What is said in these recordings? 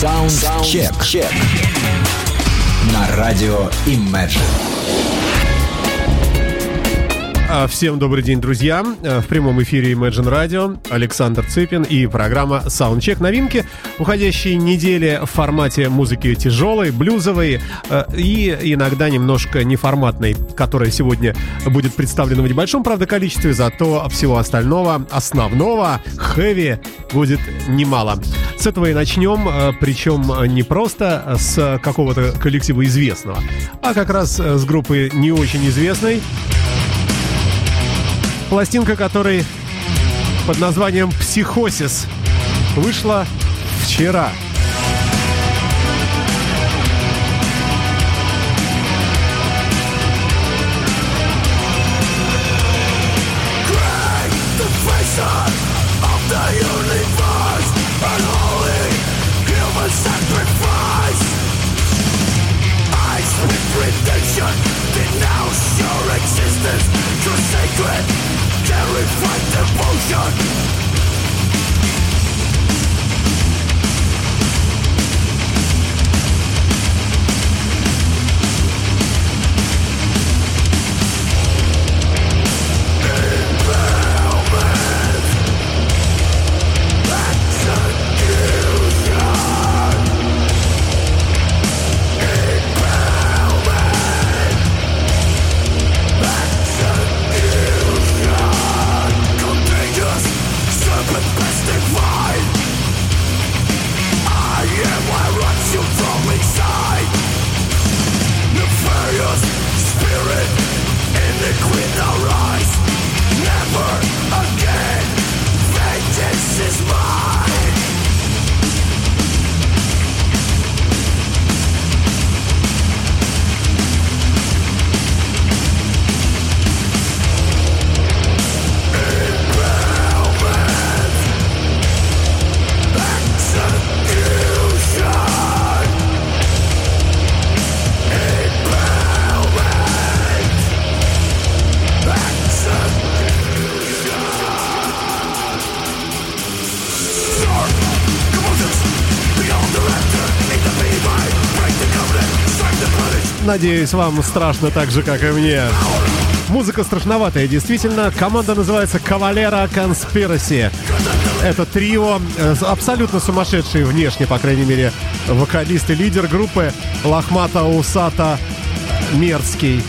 Саундчек. На радио Imagine. А, Всем добрый день, друзья. А, В прямом эфире Imagine Radio Александр Цыпин и программа Soundcheck. Новинки уходящей недели в формате музыки тяжелой, блюзовой а, и иногда немножко неформатной, которая сегодня будет представлена в небольшом, правда, количестве, зато всего остального, основного, хэви будет немало. С этого и начнем, причем не просто с какого-то коллектива известного, а как раз с группы не очень известной, Пластинка, которой под названием «Психосис» вышла вчера. destruction Надеюсь, вам страшно так же, как и мне. Музыка страшноватая, действительно. Команда называется Кавалера Conspiracy. Это трио, э, абсолютно сумасшедшие внешне, по крайней мере, вокалист и лидер группы Лохмата Усата Мерзкий.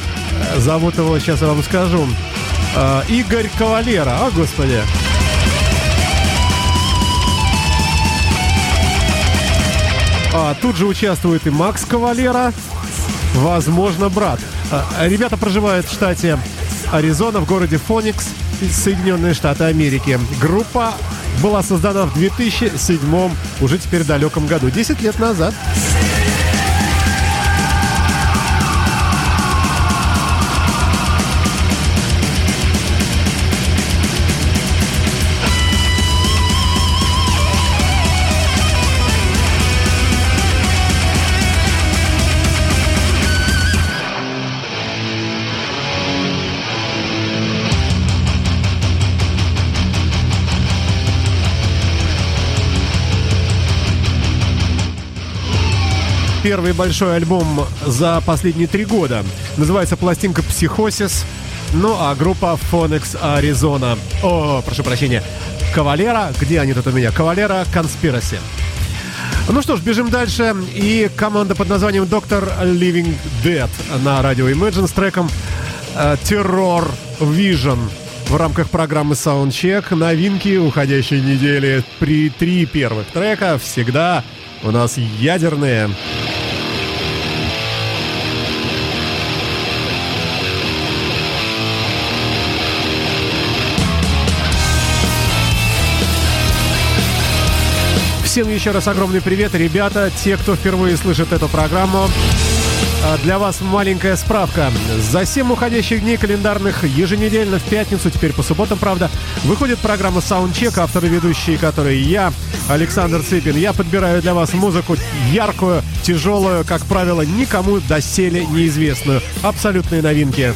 Э, Зовут его, сейчас я вам скажу, э, Игорь Кавалера. О, господи. А, тут же участвует и Макс Кавалера, возможно, брат. А, Ребята проживают в штате Аризона, в городе Фоникс, Соединенные Штаты Америки. Группа была создана в 2007, уже теперь далеком году, 10 лет назад. Первый большой альбом за последние три года. Называется пластинка «Психосис». Ну а группа Phoenix Arizona. О, прошу прощения. Кавалера. Где они тут у меня? Кавалера Conspiracy. Ну что ж, бежим дальше. И команда под названием Доктор Living Dead на радио Imagine с треком э, Terror Vision в рамках программы Soundcheck. Новинки уходящей недели. При три первых трека всегда у нас ядерные. Всем еще раз огромный привет, ребята, те, кто впервые слышит эту программу. А, Для вас маленькая справка. За 7 уходящих дней календарных еженедельно в пятницу, теперь по субботам, правда, выходит программа Soundcheck, авторы ведущие, которые я, Александр Цыпин. Я подбираю для вас музыку яркую, тяжелую, как правило, никому доселе неизвестную. Абсолютные новинки.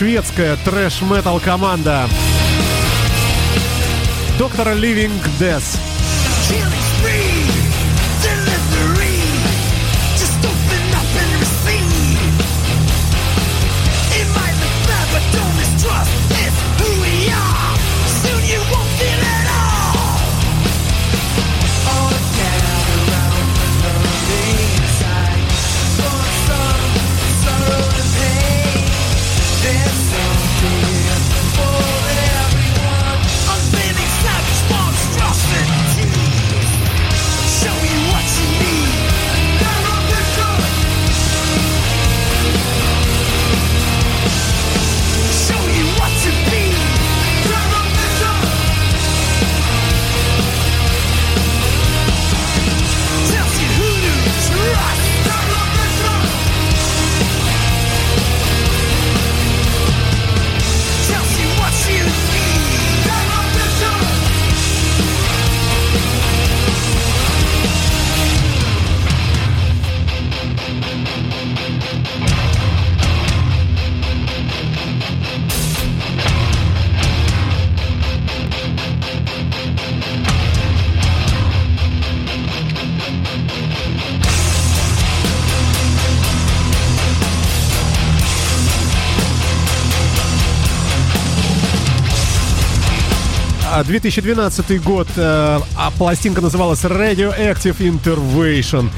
шведская трэш-метал команда. Доктор Ливинг Death. 2012 год, э, а пластинка называлась Radioactive Intervention.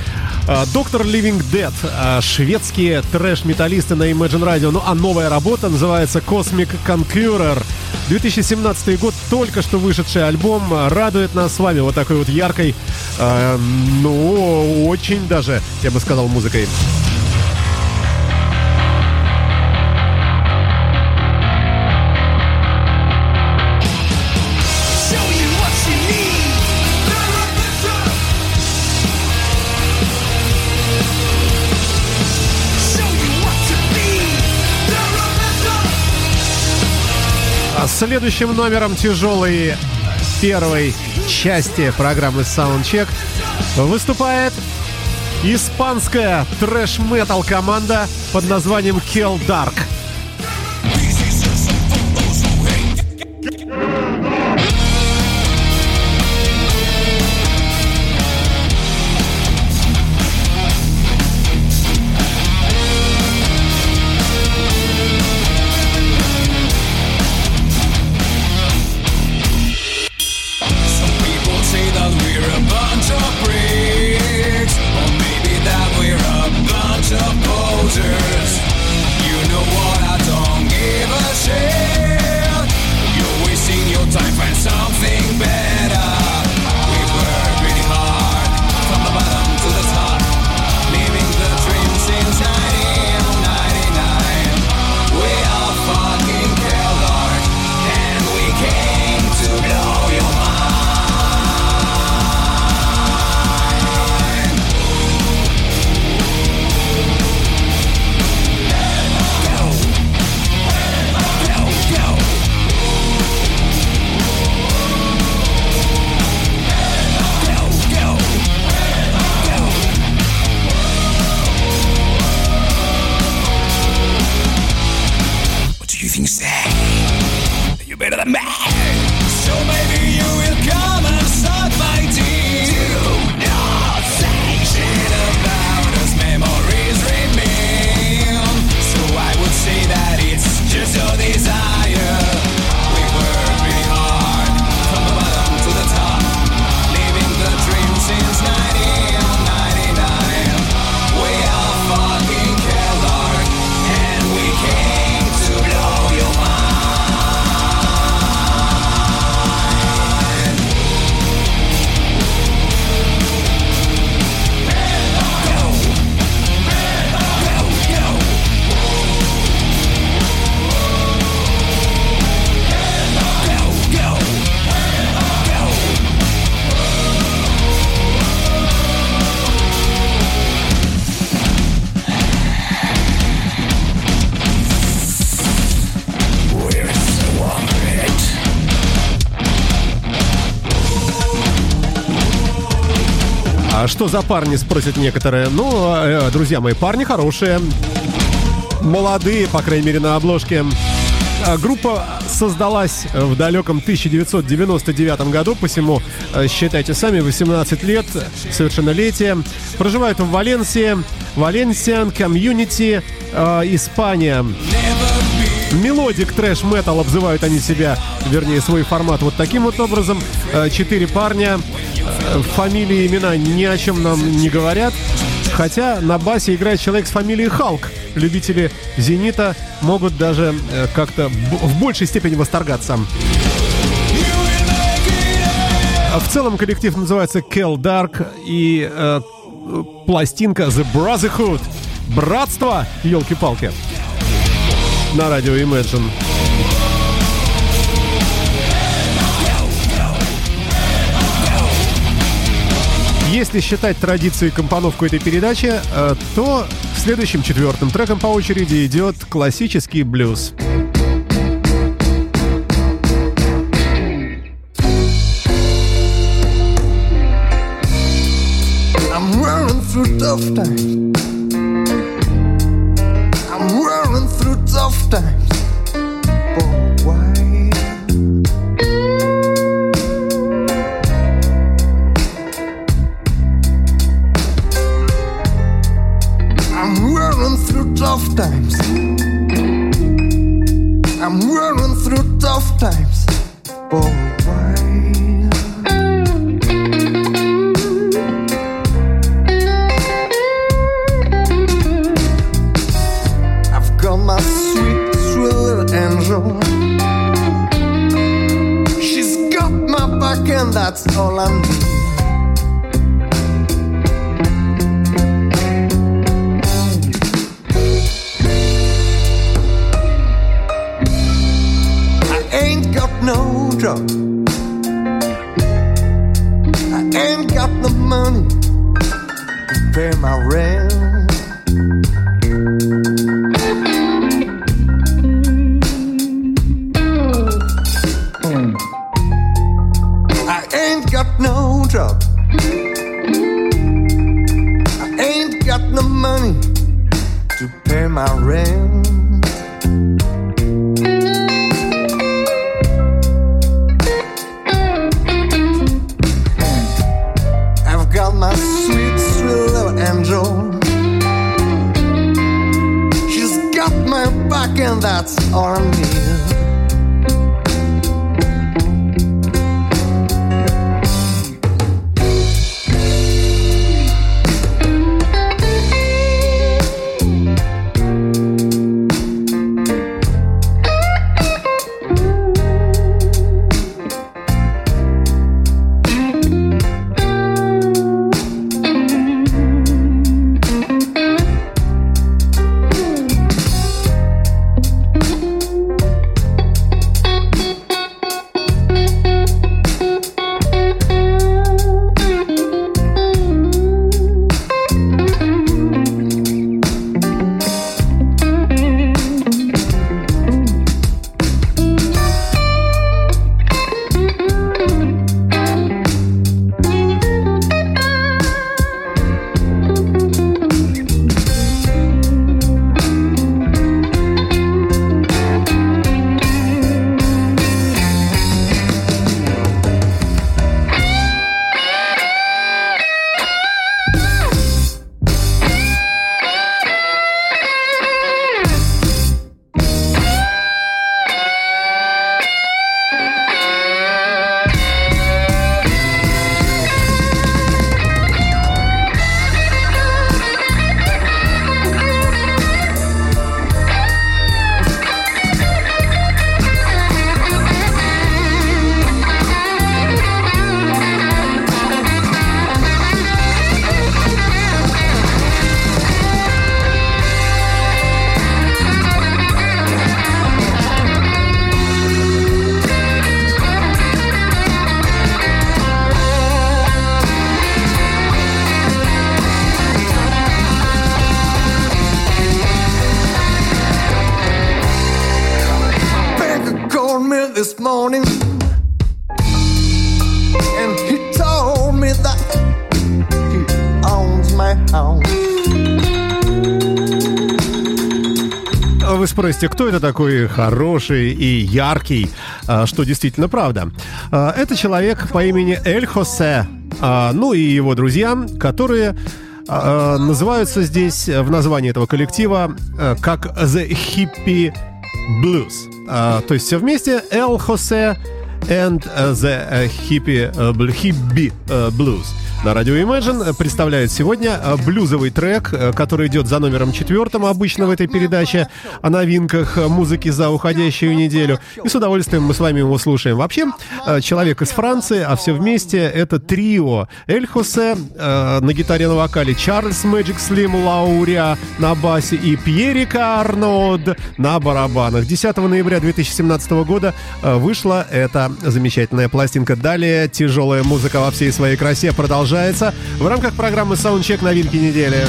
Э, Доктор Living Dead, э, шведские трэш-металлисты на Imagine Radio. Ну а новая работа называется Cosmic Conqueror. 2017 год, только что вышедший альбом, радует нас с вами вот такой вот яркой, ну, очень даже, я бы сказал, музыкой. следующим номером тяжелой первой части программы Soundcheck выступает испанская трэш-метал команда под названием Kill Dark. что за парни, спросят некоторые. Ну, а, э, друзья мои, парни хорошие. Молодые, по крайней мере, на обложке. А, группа создалась в далеком 1999 году, посему э, считайте сами, 18 лет, совершеннолетие. Проживают в Валенсии, Valencian Community, э, Испания. Melodic thrash metal обзывают они себя, вернее, свой формат вот таким вот образом. Четыре парня, фамилии, имена ни о чем нам не говорят. Хотя на басе играет человек с фамилией Халк. Любители «Зенита» могут даже э, как-то в большей степени восторгаться. В целом коллектив называется Kel Dark и э, пластинка The Brotherhood. Братство, елки-палки. На радио Imagine. Если считать традицией компоновку этой передачи, э, то следующим четвертым треком по очереди идет классический блюз. I'm running through tough times. prepare my rest. Спросите, кто это такой хороший и яркий, а, что действительно правда. А, Это человек по имени Эль Хосе, а, ну и его друзья, которые называются здесь в названии этого коллектива как The Hippie Blues. То есть все вместе Эль Хосе and the Hippie, Bl- Hippie Blues. На радио Imagine представляет сегодня uh, блюзовый трек, uh, который идет за номером четвертым обычно в этой передаче о новинках музыки за уходящую неделю. И с удовольствием мы с вами его слушаем. Вообще, человек из Франции, а все вместе это трио. Эль Хосе на гитаре на вокале, Чарльз Мэджик Слим Лауря на басе и Пьерика Арнод на барабанах. 10 ноября 2017 года вышла эта замечательная пластинка. Далее тяжелая музыка во всей своей красе продолжается в рамках программы Soundcheck новинки недели.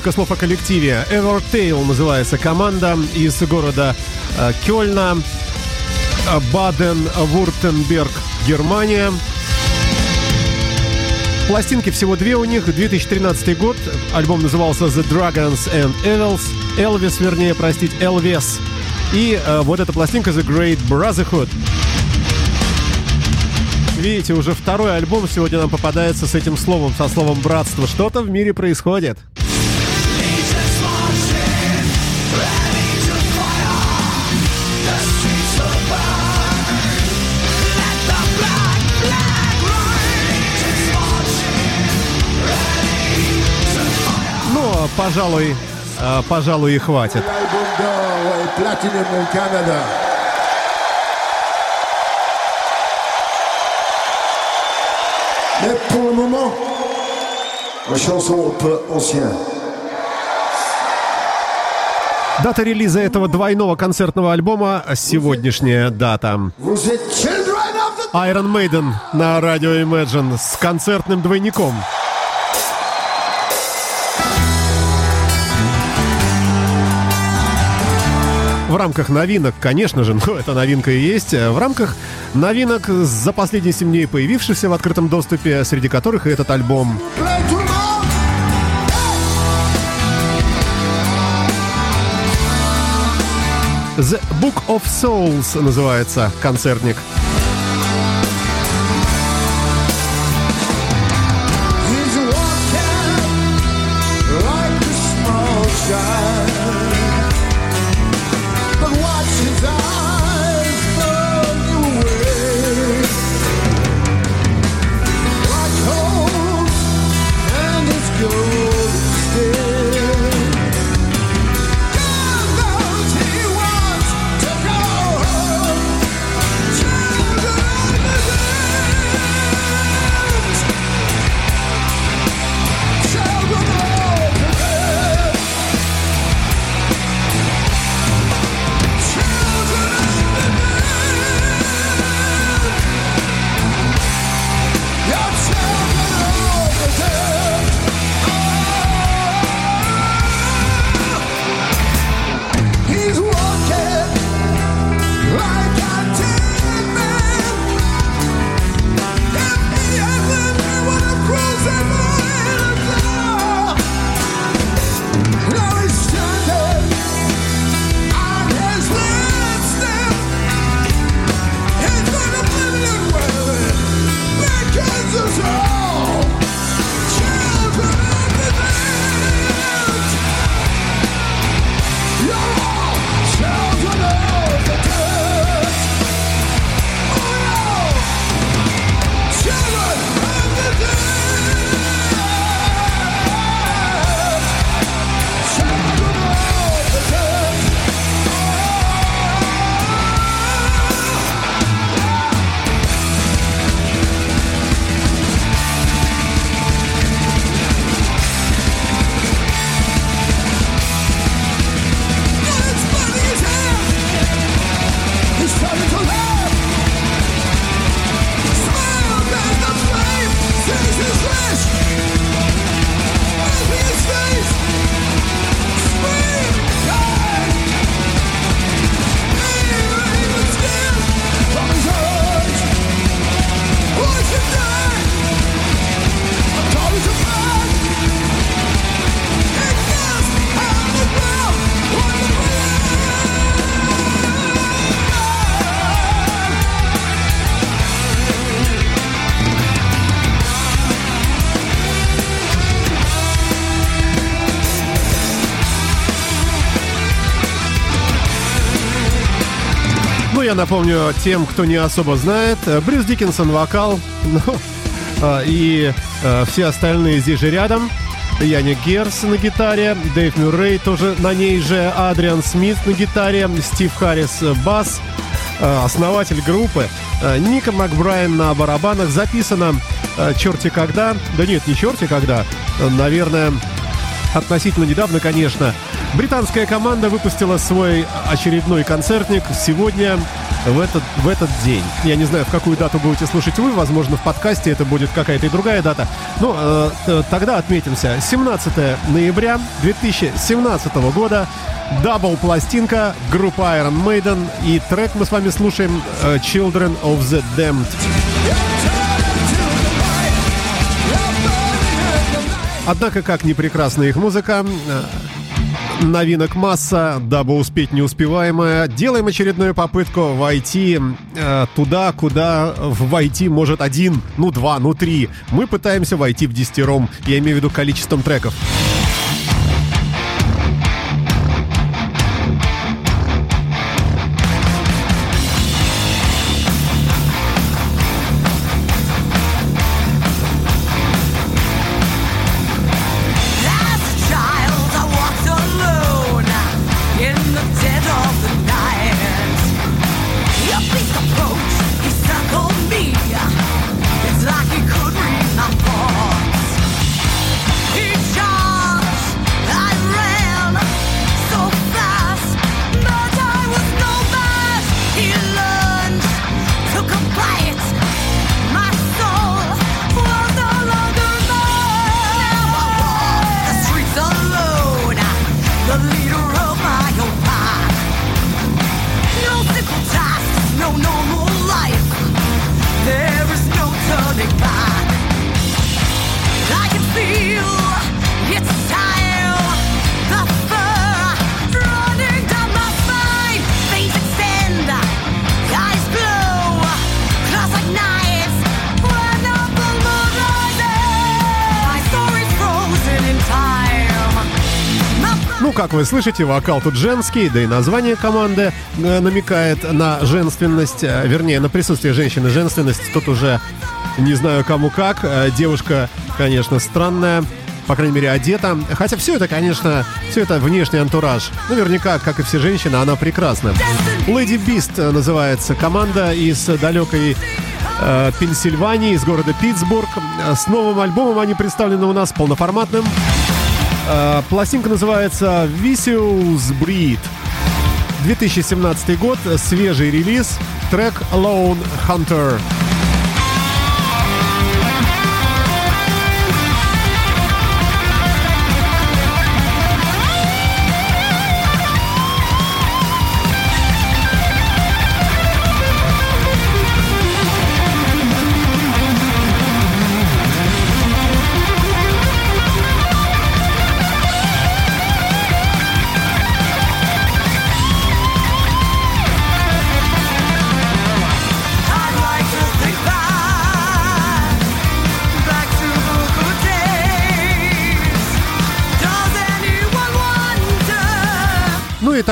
Несколько слов о коллективе. Evertail называется команда из города э, Кёльна, э, Баден-Вуртемберг, Германия. Пластинки всего две у них. 2013 год. Альбом назывался The Dragons and Elves. Элвис, вернее, простить, Элвес. И э, вот эта пластинка The Great Brotherhood. Видите, уже второй альбом сегодня нам попадается с этим словом, со словом братство. Что-то в мире происходит. Пожалуй, э, пожалуй, и хватит. Mais pour le moment. Дата релиза этого двойного концертного альбома — сегодняшняя дата. Iron Maiden на радио Imagine с концертным двойником. В рамках новинок, конечно же, ну это новинка и есть, в рамках новинок за последние 7 дней появившихся в открытом доступе, среди которых и этот альбом. The Book of Souls называется концертник. Напомню тем, кто не особо знает, э, Брюс Диккенсон вокал, ну, а, и э, все остальные здесь же рядом. Яник Герс на гитаре, Дэйв Мюррей тоже на ней же, Адриан Смит на гитаре, Стив Харрис э, бас, э, основатель группы, э, Ника Макбрайан на барабанах. Записано э, черти когда, да нет, не черти когда, э, наверное, относительно недавно, конечно. Британская команда выпустила свой очередной концертник сегодня, в этот, в этот день. Я не знаю, в какую дату будете слушать вы, возможно, в подкасте это будет какая-то и другая дата. Но э, т- тогда отметимся. 17 ноября 2017 года double пластинка группа Iron Maiden и трек мы с вами слушаем э, Children of the Damned. Однако, как ни прекрасна их музыка, э, новинок масса, дабы успеть неуспеваемое, делаем очередную попытку войти э, туда, куда войти может один, ну два, ну три. Мы пытаемся войти в десятером, я имею в виду количеством треков. Как вы слышите, вокал тут женский, да и название команды э, намекает на женственность, э, вернее, на присутствие женщины женственность. Тут уже не знаю кому как. Э, Девушка, конечно, странная, по крайней мере, одета. Хотя все это, конечно, все это внешний антураж. Наверняка, как и все женщины, она прекрасна. Lady Beast называется команда из далекой Пенсильвании, из города Питтсбург. С новым альбомом они представлены у нас полноформатным. Э, Пластинка называется Vicious Breed. 2017 год, свежий релиз, трек Lone Hunter.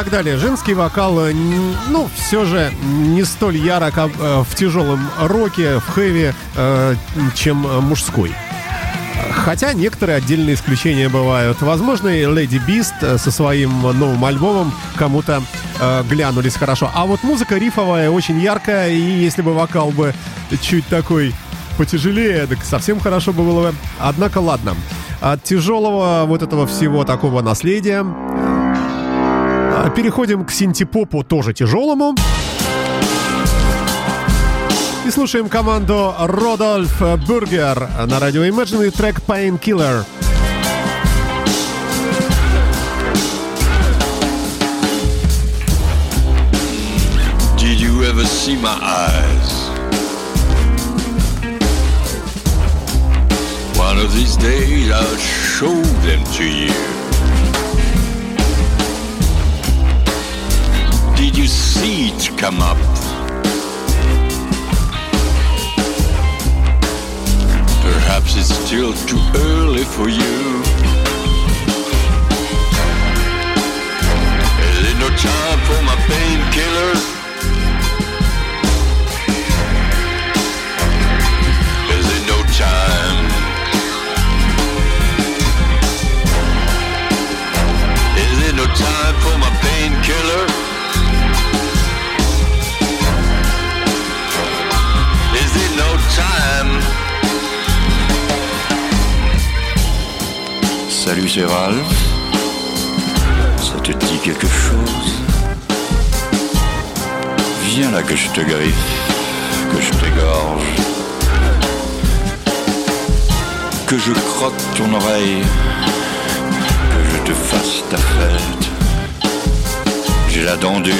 Так далее. Женский вокал, э, ну, все же не столь ярок а, э, в тяжелом роке, в хэви, э, чем мужской. Хотя некоторые отдельные исключения бывают. Возможно, и Beast э, со своим новым альбомом кому-то э, глянулись хорошо. А вот музыка рифовая, очень яркая, и если бы вокал бы чуть такой потяжелее, так совсем хорошо бы было бы. Однако, ладно. От тяжелого вот этого всего такого наследия Переходим к синтепопу, тоже тяжелому. И слушаем команду Родольф Бургер на радио Imagine и трек Painkiller. You ever see my eyes? One of these days I'll show them to you. Did you see it come up? Perhaps it's still too early for you. Is it no time for my painkiller? Is it no time? Is it no time for my painkiller? Salut, c'est Ralph. Ça te dit quelque chose? Viens là que je te griffe, que je t'égorge, que je croque ton oreille, que je te fasse ta fête. J'ai la dent dure,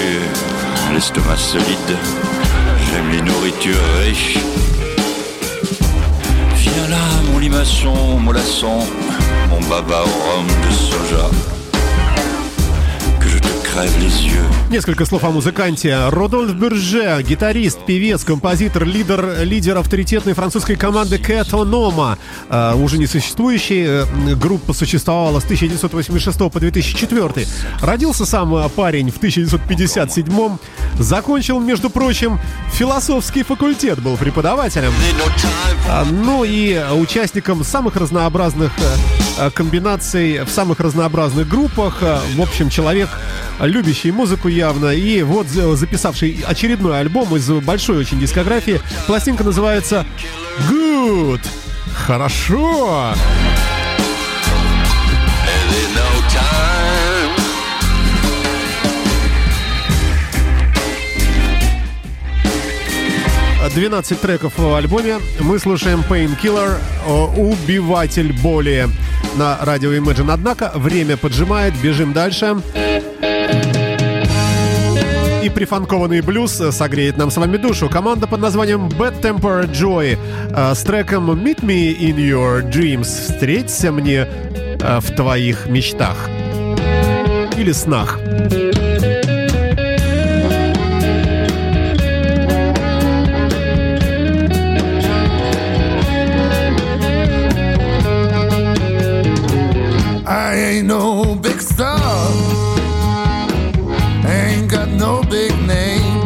l'estomac solide, j'aime les nourritures riches. Mon limaçon, mollasson, mon baba au de soja, Несколько слов о музыканте. Родольф Бюрже, гитарист, певец, композитор, лидер, лидер авторитетной французской команды Cat Onoma, э, уже не существующей. э, Группа существовала с 1986 по 2004. Родился сам э, парень в 1957 Закончил, между прочим, философский факультет, был преподавателем. А, Ну и участником самых разнообразных э, комбинаций в самых разнообразных группах. В общем, человек, любящий музыку явно. И вот за- записавший очередной альбом из большой очень дискографии. Пластинка называется Good. Хорошо. 12 треков в альбоме. Мы слушаем Painkiller, убиватель боли на радио Imagine. Однако время поджимает, бежим дальше. И прифанкованный блюз согреет нам с вами душу. Команда под названием Bad Temper Joy э, с треком Meet Me in Your Dreams. Встреться мне э, в твоих мечтах. Или снах. I ain't no big star. no big name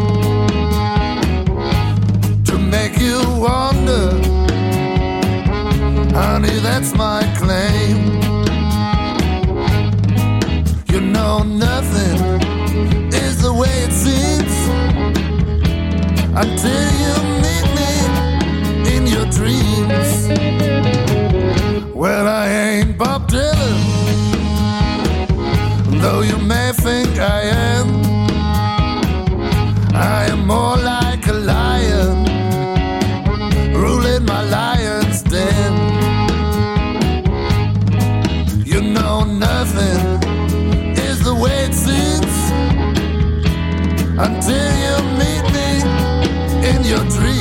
to make you wonder. Honey, that's my claim. You know, nothing is the way it seems until you meet me in your dreams. Well, I ain't Bob Dylan, though you may. Your dreams.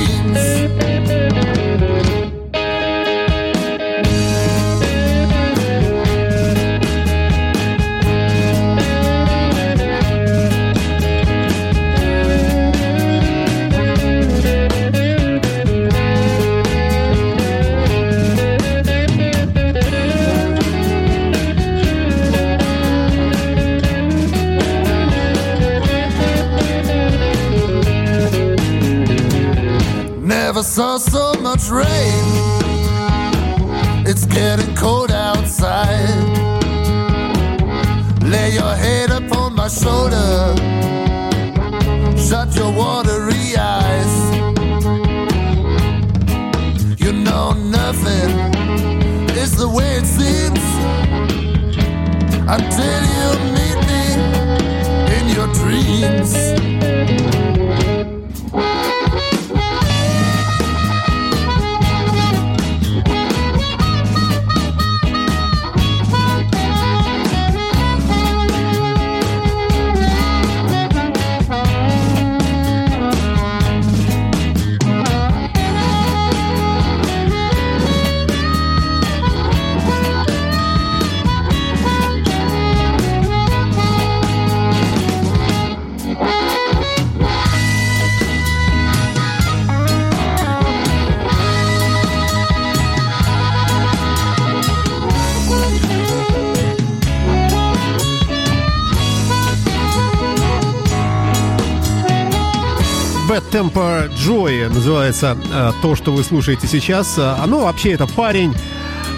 Joy называется э, то, что вы слушаете сейчас. Э, Оно вообще это парень,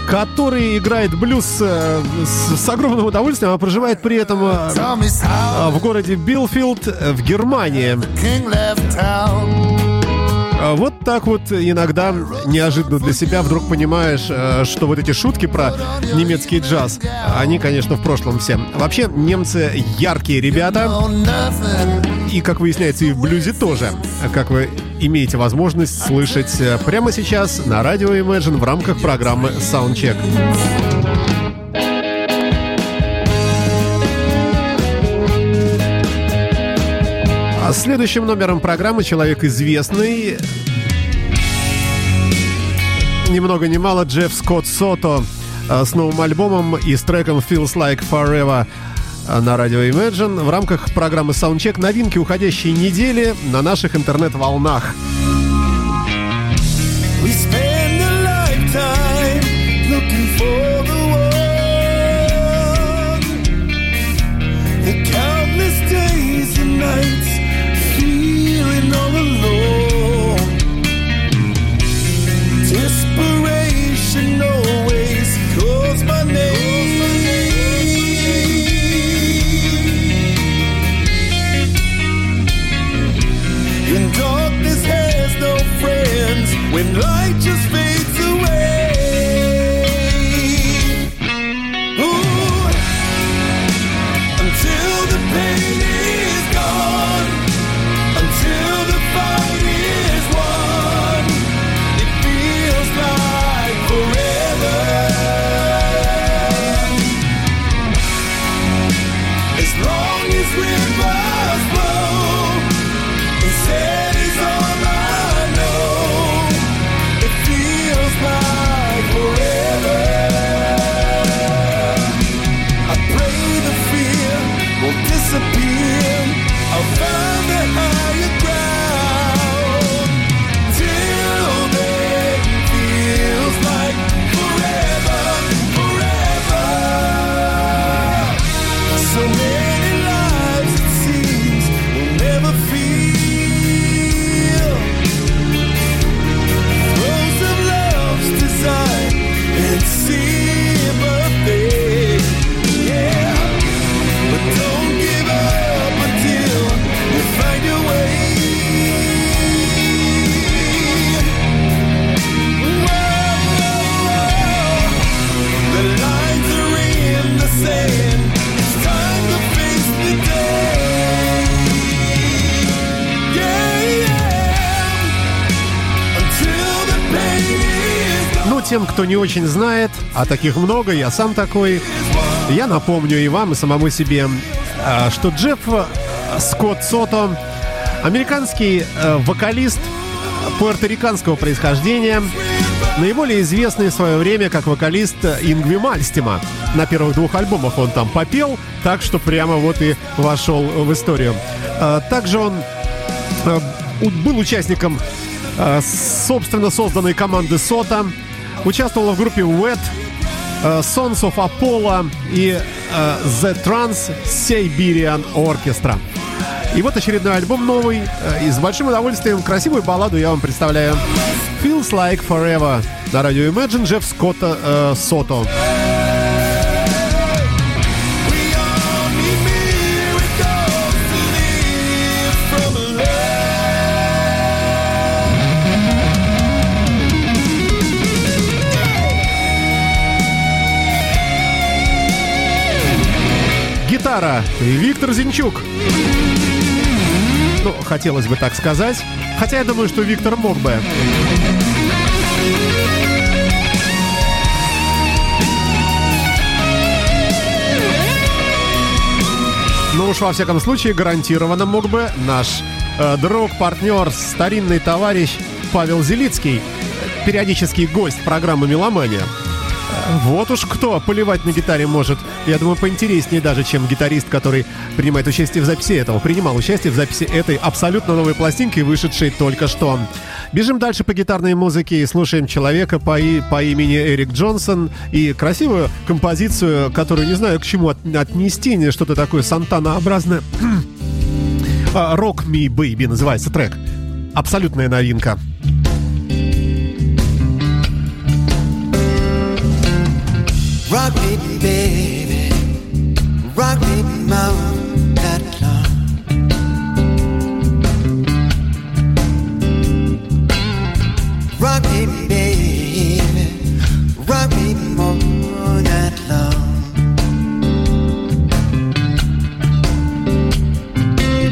который играет блюз э, с, с огромным удовольствием, а проживает при этом в городе Билфилд в Германии. Вот так вот иногда неожиданно для себя вдруг понимаешь, что вот эти шутки про немецкий джаз, они, конечно, в прошлом все. Вообще, немцы яркие ребята, и, как выясняется, и в блюзе тоже. Как вы имеете возможность слышать э, прямо сейчас на радио Imagine в рамках программы Soundcheck. А следующим номером программы человек известный. Ни много ни мало Джефф Скотт Сото э, с новым альбомом и с треком Feels Like Forever на радио Imagine в рамках программы Soundcheck новинки уходящей недели на наших интернет-волнах. Не очень знает, а таких много, я сам такой, я напомню и вам, и самому себе, а, что Джефф Скотт Сото, американский э, вокалист пуэрториканского происхождения, наиболее известный в свое время как вокалист Ингви Мальстима. На первых двух альбомах он там попел, так что прямо вот и вошел в историю. А, Также он э, был участником э, собственно созданной команды Сота, участвовал в группе Wet, э, Sons of Apollo и э, The Trans Siberian Orchestra. И вот очередной альбом новый. э, И с большим удовольствием красивую балладу я вам представляю. Feels Like Forever на радио Imagine Джефф Скотта э, Сото. Гитара Виктор Зинчук. Ну, хотелось бы так сказать. Хотя я думаю, что Виктор мог бы. Ну уж во всяком случае гарантированно мог бы наш э, друг, партнер, старинный товарищ Павел Зелицкий, периодический гость программы «Меломания». Вот уж кто поливать на гитаре может. Я думаю, поинтереснее даже, чем гитарист, который принимает участие в записи этого. Принимал участие в записи этой абсолютно новой пластинки, вышедшей только что. Бежим дальше по гитарной музыке и слушаем человека по, и- по имени Эрик Джонсон и красивую композицию, которую не знаю к чему от- отнести, не что-то такое сантанообразное. А, Rock Me Baby называется трек. Абсолютная новинка. Rock me, baby. Rock me more that long. Rock me, baby. Rock me more that long.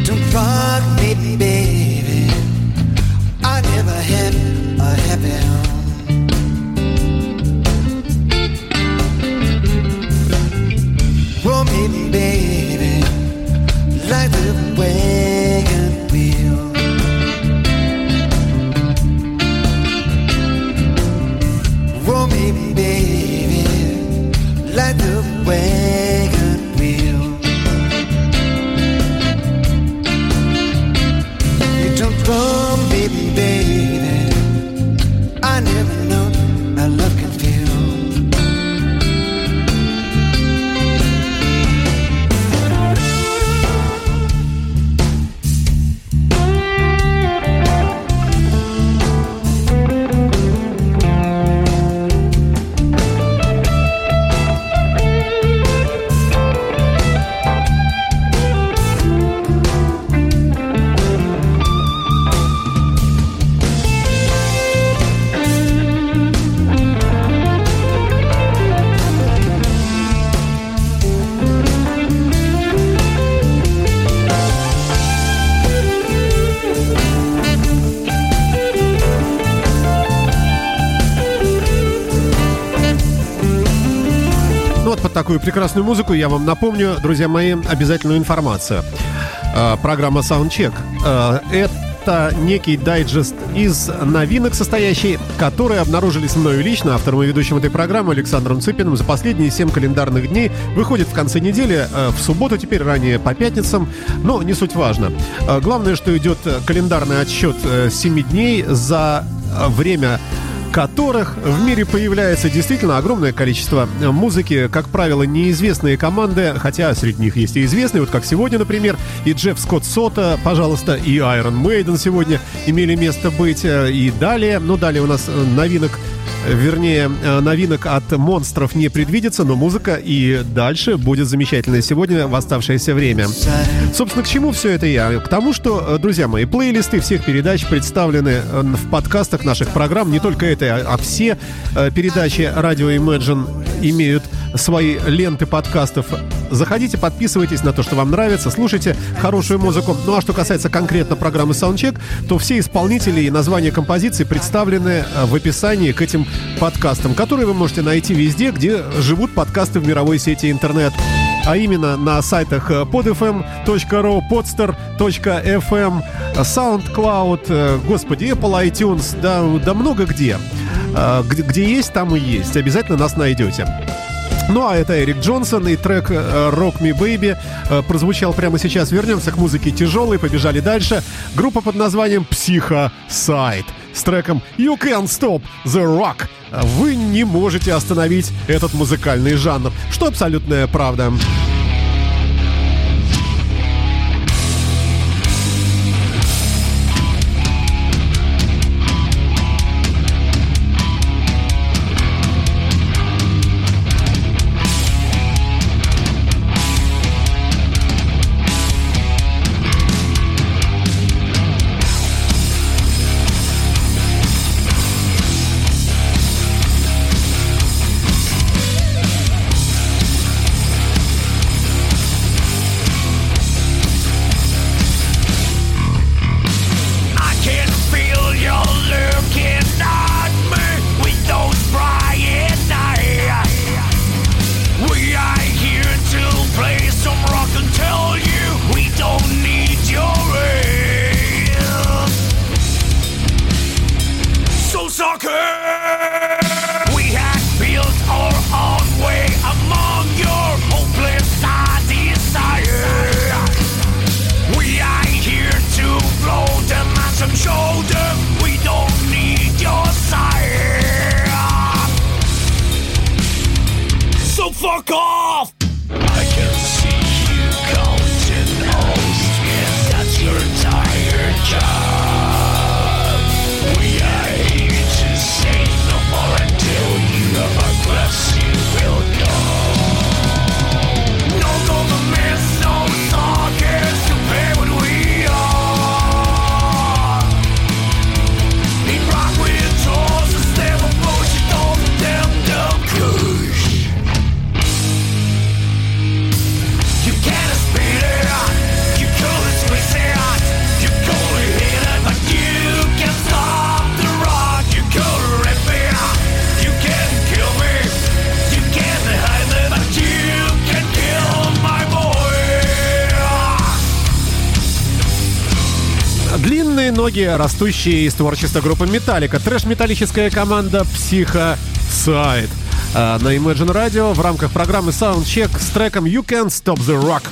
Don't rock me, baby. Прекрасную музыку я вам напомню, друзья мои, обязательную информацию. Э, Программа Soundcheck. Э, Это некий дайджест из новинок состоящий, которые обнаружились мною лично, автором и ведущим этой программы Александром Цыпиным за последние 7 календарных дней. Выходит в конце недели, э, в субботу, теперь ранее по пятницам, но не суть важно. Главное, что идет календарный отсчет 7 дней за время которых в мире появляется действительно огромное количество музыки, как правило, неизвестные команды, хотя среди них есть и известные, вот как сегодня, например, и Джефф Скотт Сота, пожалуйста, и Iron Maiden сегодня имели место быть, э, и далее, ну, далее у нас э, новинок Вернее, э, новинок от монстров не предвидится, но музыка и дальше будет замечательная сегодня в оставшееся время. Собственно, к чему все это я? К тому, что, э, друзья мои, плейлисты всех передач представлены э, в подкастах наших программ. Не только это, а а все передачи радио Imagine имеют свои ленты подкастов. Заходите, подписывайтесь на то, что вам нравится, слушайте хорошую музыку. Ну а что касается конкретно программы Soundcheck, то все исполнители и названия композиций представлены в описании к этим подкастам, которые вы можете найти везде, где живут подкасты в мировой сети интернет. А именно на сайтах э, podfm.ru, podster.fm, SoundCloud, э, господи, Apple iTunes, да, да много где. Э, Где, где есть, там и есть. Обязательно нас найдете. Ну а это Эрик Джонсон и трек Rock Me Baby прозвучал прямо сейчас. Вернемся к музыке тяжелой, побежали дальше. Группа под названием Psycho Side с треком You Can't Stop the Rock. Вы не можете остановить этот музыкальный жанр, что абсолютная правда. Ноги, растущие из творчества группы Металлика. Трэш-металлическая команда Side. А, На Imagine Radio в рамках программы Soundcheck с треком You Can't Stop the Rock.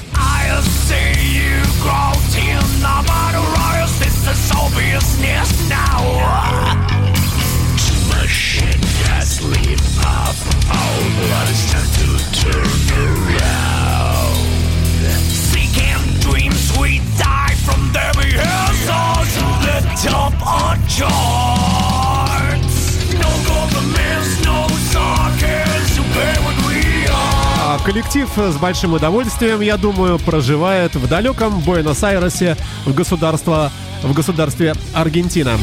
Коллектив с большим удовольствием, я думаю, проживает в далеком Буэнос-Айресе в, государство, в государстве Аргентина.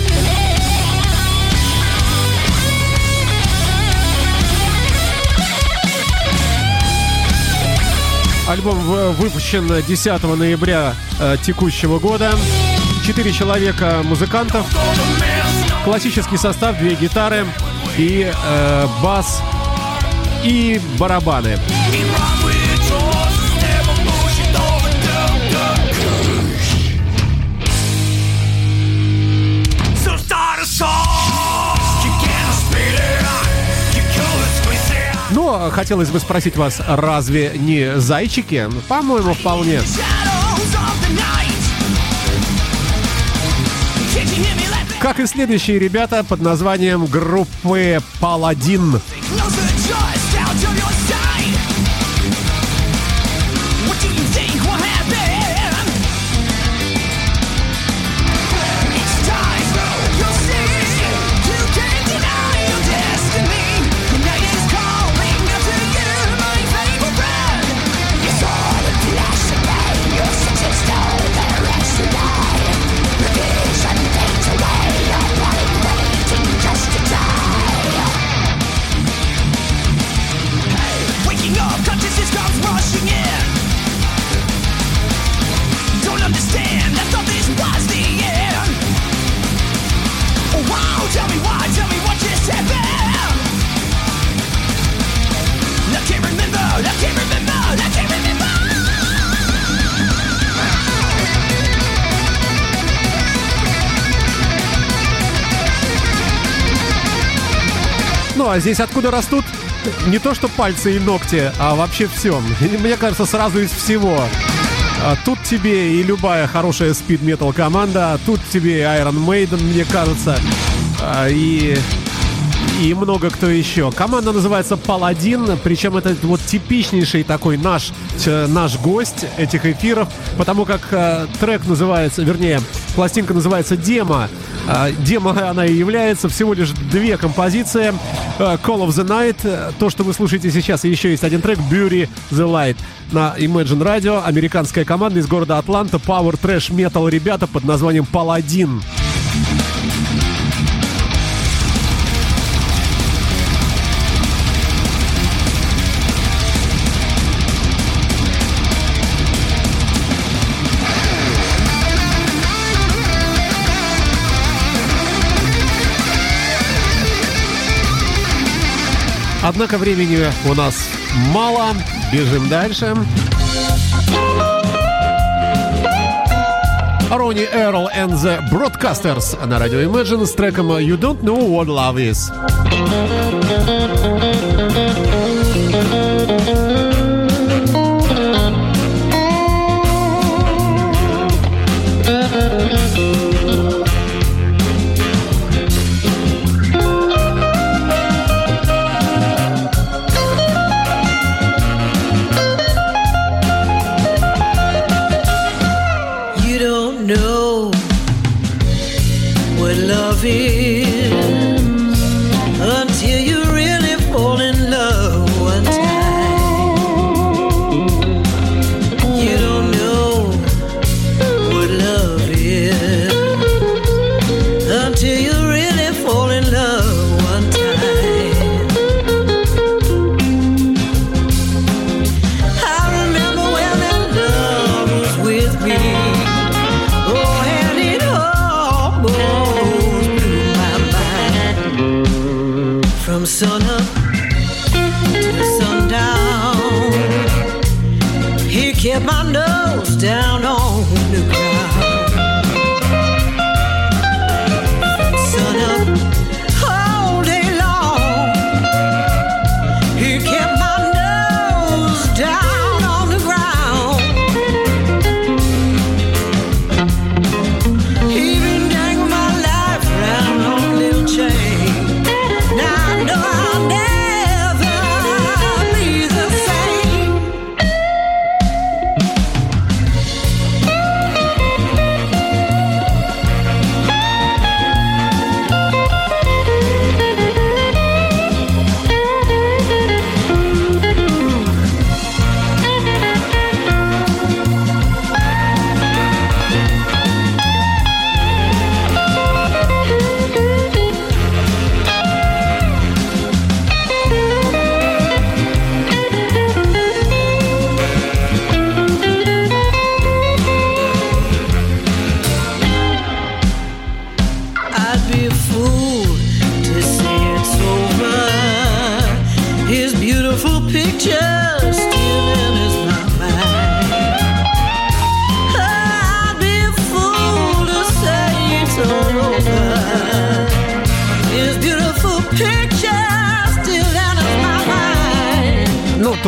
Альбом выпущен 10 ноября э, текущего года. Четыре человека музыкантов, классический состав, две гитары и э, бас и барабаны. Но хотелось бы спросить вас, разве не зайчики? Ну, По-моему, вполне. Как и следующие ребята под названием группы Паладин. Just а здесь откуда растут не то что пальцы и ногти, а вообще все. Мне кажется, сразу из всего. А Тут тебе и любая хорошая спид-метал команда, а тут тебе Iron Maiden, мне кажется, а, и и много кто еще. Команда называется Паладин, причем это вот типичнейший такой наш, э, наш гость этих эфиров, потому как э, трек называется, вернее, пластинка называется «Демо». А, Демо она и является, всего лишь две композиции. Э, Call of the Night, э, то, что вы слушаете сейчас, и еще есть один трек «Bury the Light» на Imagine Radio. Американская команда из города Атланта, Power Trash Metal ребята под названием «Паладин». Однако времени у нас мало. Бежим дальше. Ронни Эрл and the Broadcasters на радио Imagine с треком You Don't Know What Love Is.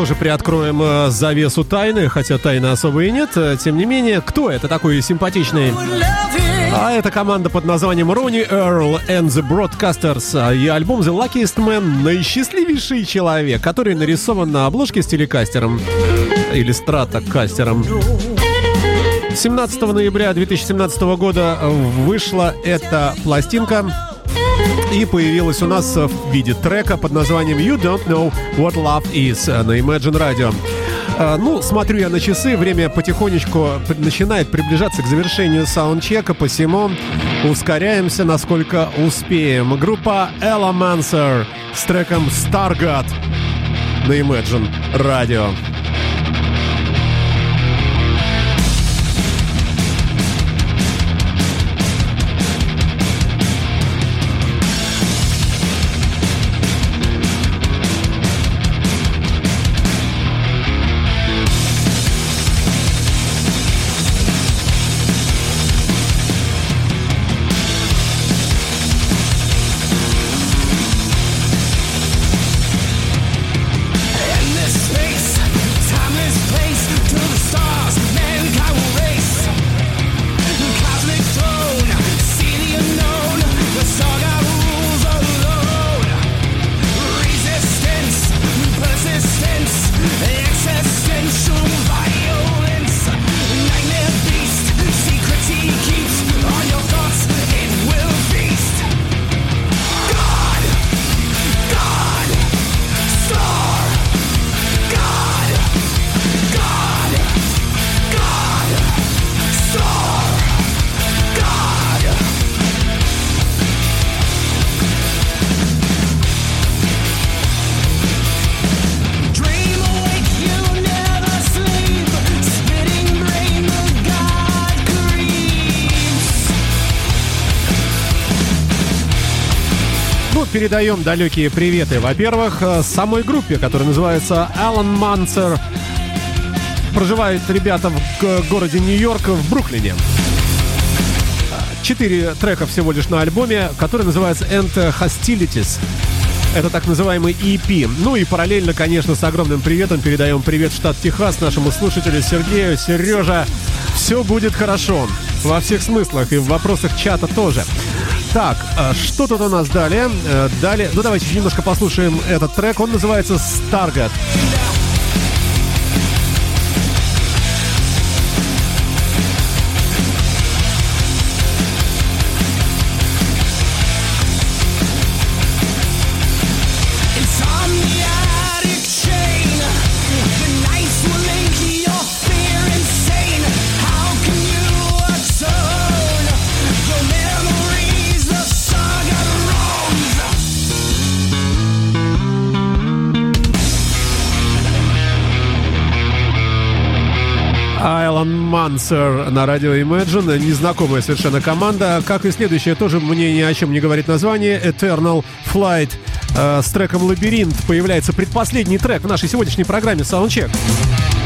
Тоже приоткроем э, завесу тайны, хотя тайны особо и нет. Э, Тем не менее, кто это такой симпатичный? А это команда под названием Ronnie Earl and the Broadcasters а, и альбом The Luckiest Man «Наисчастливейший человек», который нарисован на обложке с телекастером или стратокастером. 17 ноября 2017 года вышла эта пластинка и появилась у нас в виде трека под названием You Don't Know What Love Is на Imagine Radio. А, Ну, смотрю я на часы, время потихонечку начинает приближаться к завершению саундчека, посему ускоряемся, насколько успеем. Группа Elomancer с треком Stargate на Imagine Radio. Передаем далекие приветы. Во-первых, э, самой группе, которая называется Alan Манцер. Проживают ребята в городе Нью-Йорк, в Бруклине. Четыре трека всего лишь на альбоме, который называется End Hostilities. Это так называемый EP. Ну и параллельно, конечно, с огромным приветом передаем привет в штат Техас нашему слушателю Сергею. Сережа, все будет хорошо. Во всех смыслах и в вопросах чата тоже. Так, а что тут у нас далее? Э, Далее, ну давайте немножко послушаем этот трек. Он называется Stargate. Айлон Мансер на радио Imagine. Незнакомая совершенно команда. Как и следующая, тоже мне ни о чем не говорит название. Eternal Flight э, с треком «Лабиринт» появляется предпоследний трек в нашей сегодняшней программе. Lost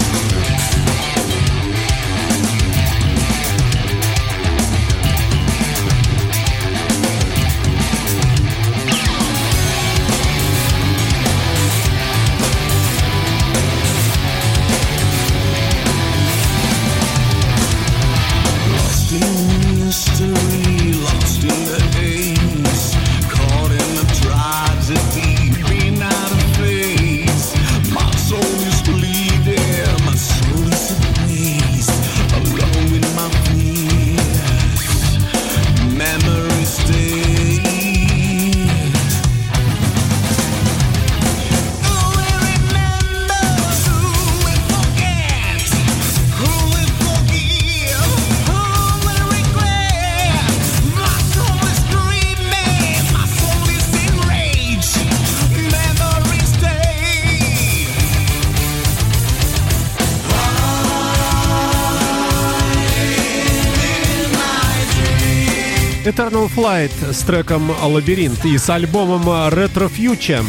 Flight с треком «Лабиринт» и с альбомом Retro Future.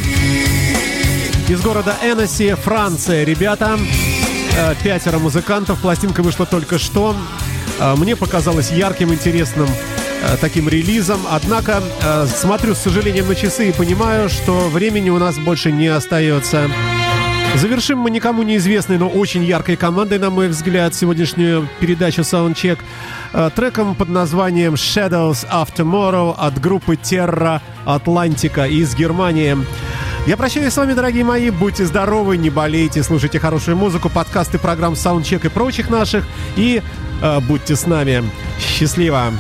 Из города Эннесси, Франция, ребята. Э, Пятеро музыкантов. Пластинка вышла только что. Э, Мне показалось ярким, интересным э, таким релизом. Однако смотрю с сожалением на часы и понимаю, что времени у нас больше не остается. Завершим мы никому неизвестной, но очень яркой командой, на мой взгляд, сегодняшнюю передачу Soundcheck э, треком под названием Shadows of Tomorrow от группы Terra Atlantica из Германии. Я прощаюсь с вами, дорогие мои. Будьте здоровы, не болейте, слушайте хорошую музыку, подкасты программ Soundcheck и прочих наших. И э, будьте с нами. Счастливо!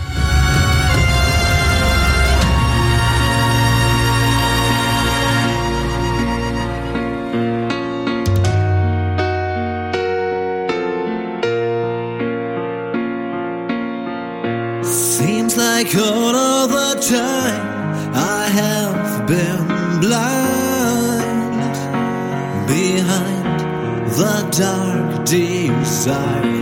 All the time I have been blind behind the dark desires. Now